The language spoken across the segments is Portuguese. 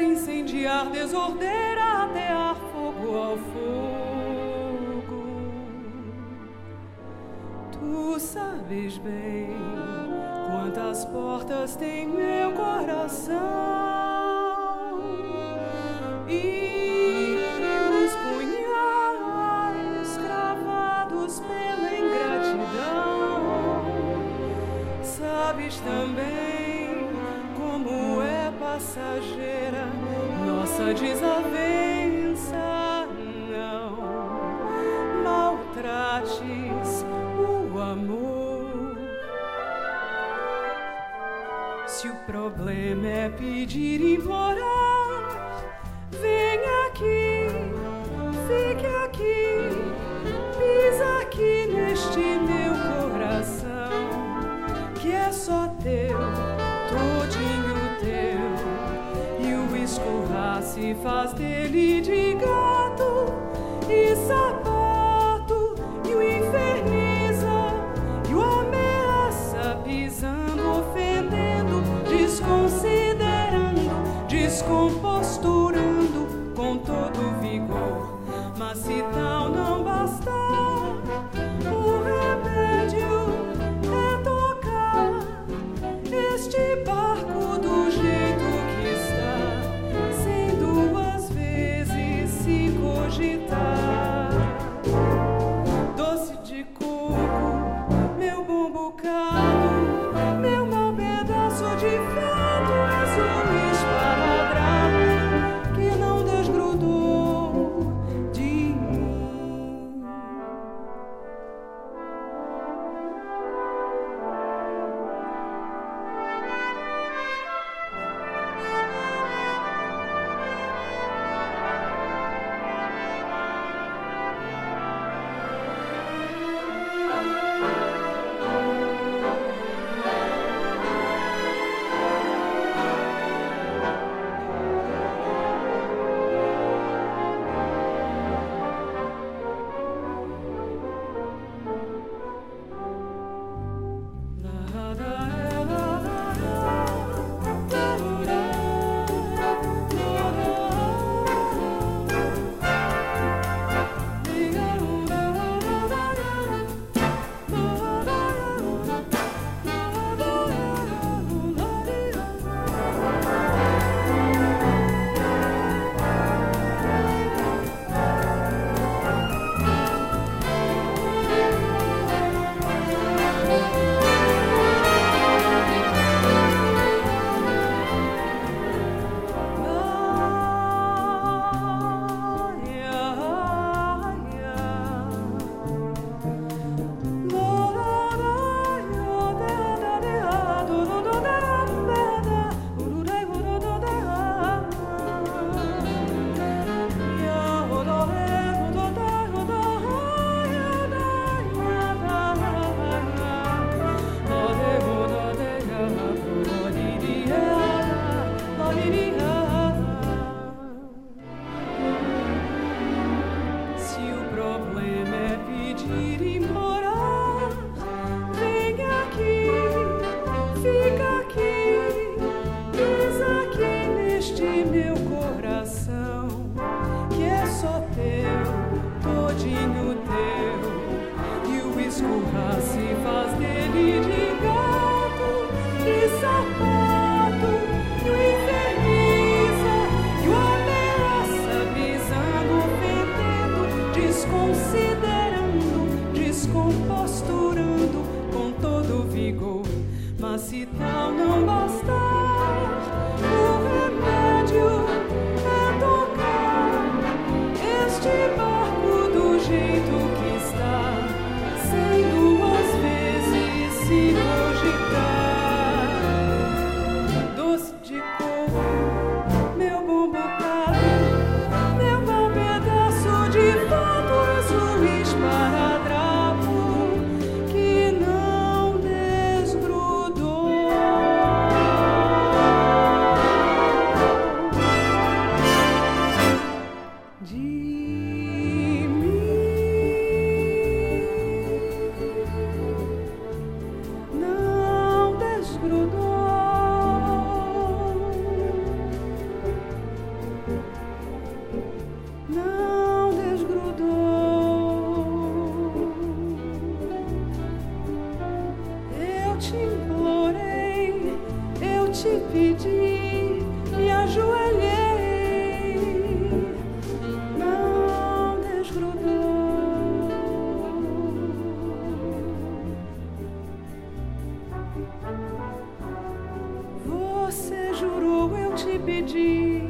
quer incendiar, desordeira, atear fogo ao fogo. Tu sabes bem quantas portas tem meu coração. E os punhais cravados pela ingratidão. Sabes também como é passageiro desavença não maltrates o amor. Se o problema é pedir embora. fast delícia. te pedir.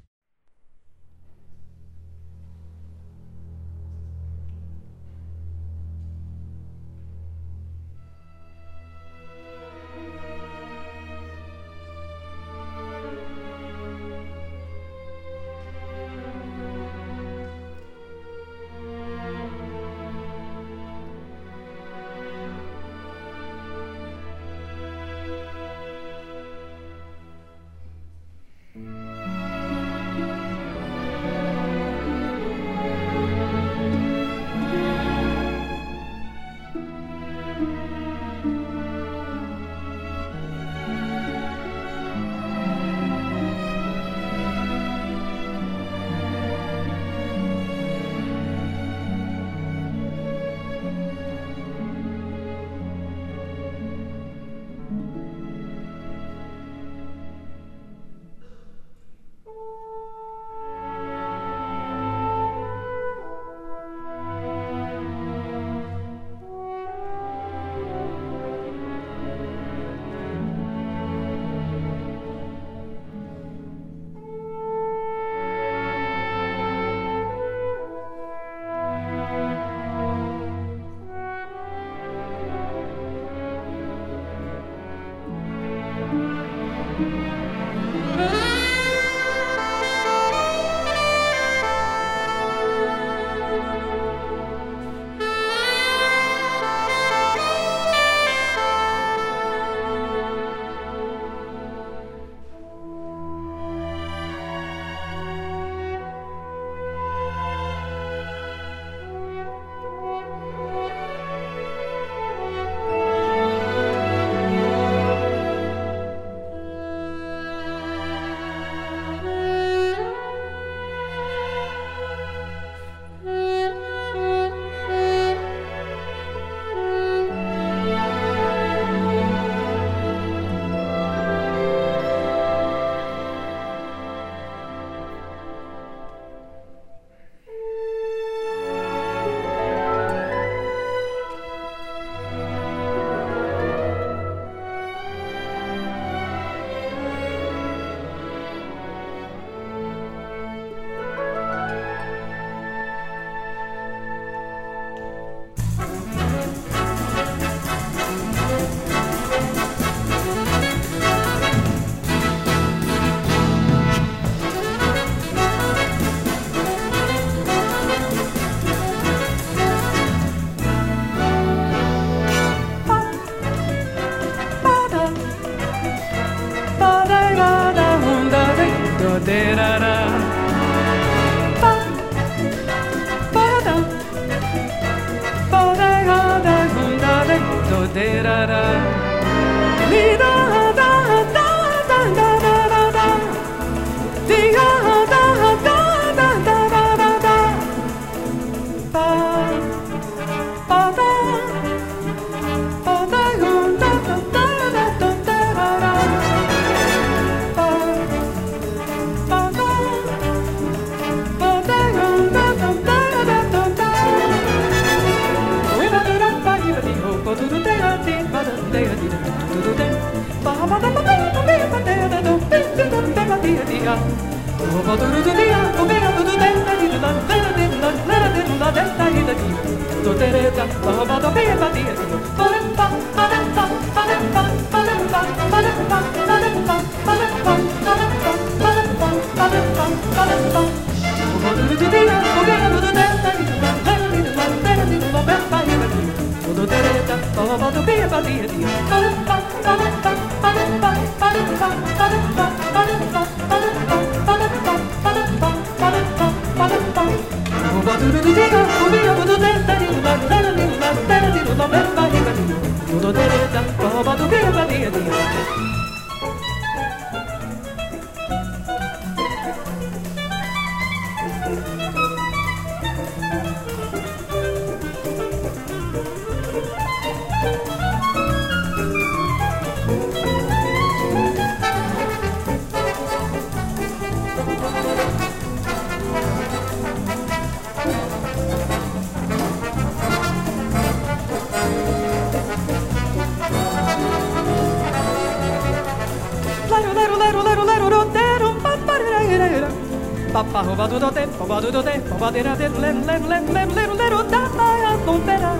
badera de lem lem lem lem little little da ba ya bombera.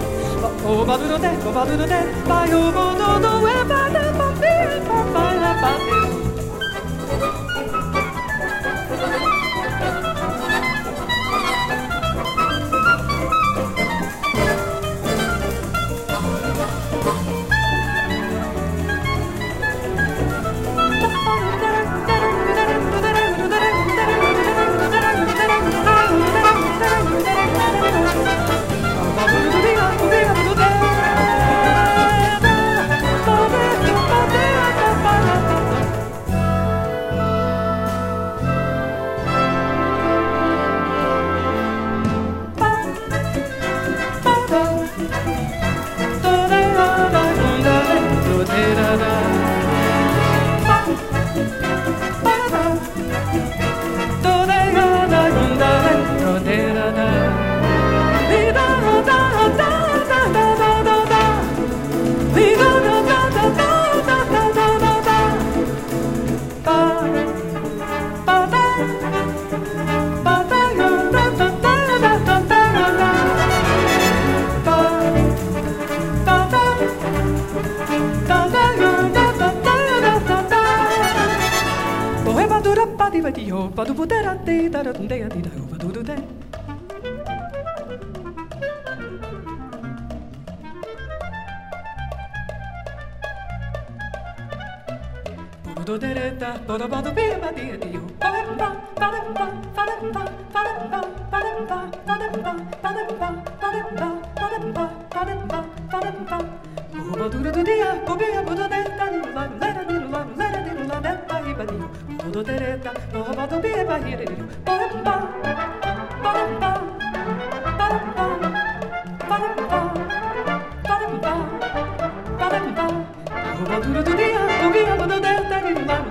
Oh, ba do do de, ba do do de, ba yo bo do do way. va di ho, va du potera te, da da da di da ho, va du du te. Do de de da, do do ba do be ba di di ho, ba da ba, ba da ba, ba da ba, ba da ba, ba da ba, ba da ba, ba da ba, ba da ba, ba da ba, ba da ba, ba da ba. Ho ba du du du di a, bo be a, bo do de da di ba, da da do dereta, do ba do be ba here do ba ba ba ba ba ba ba ba ba ba ba ba ba do do dia do dia do dereta ni ba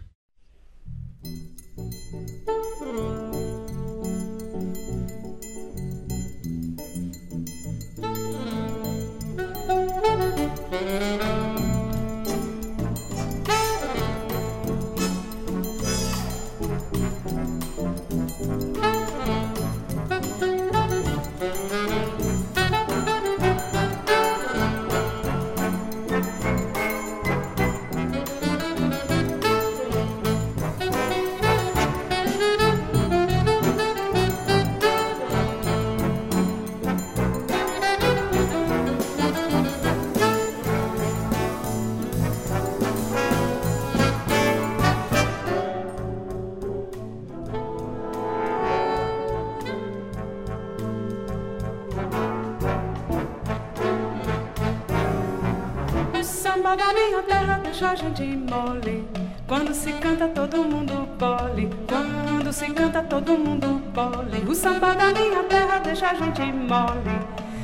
Jorge de mole. Quando se canta todo mundo pole. Quando se canta todo mundo pole. O samba da minha terra deixa a gente mole.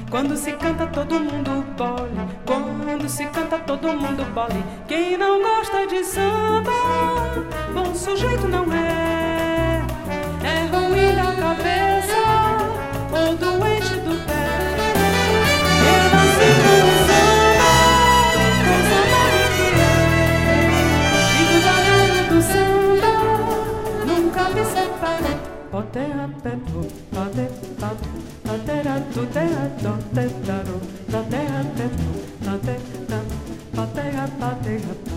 Quando se canta todo mundo pole. Quando se canta todo mundo pole. Quem não gosta de samba, bom sujeito não é. É ruim da cabeça. Pateja, pateja, pateja.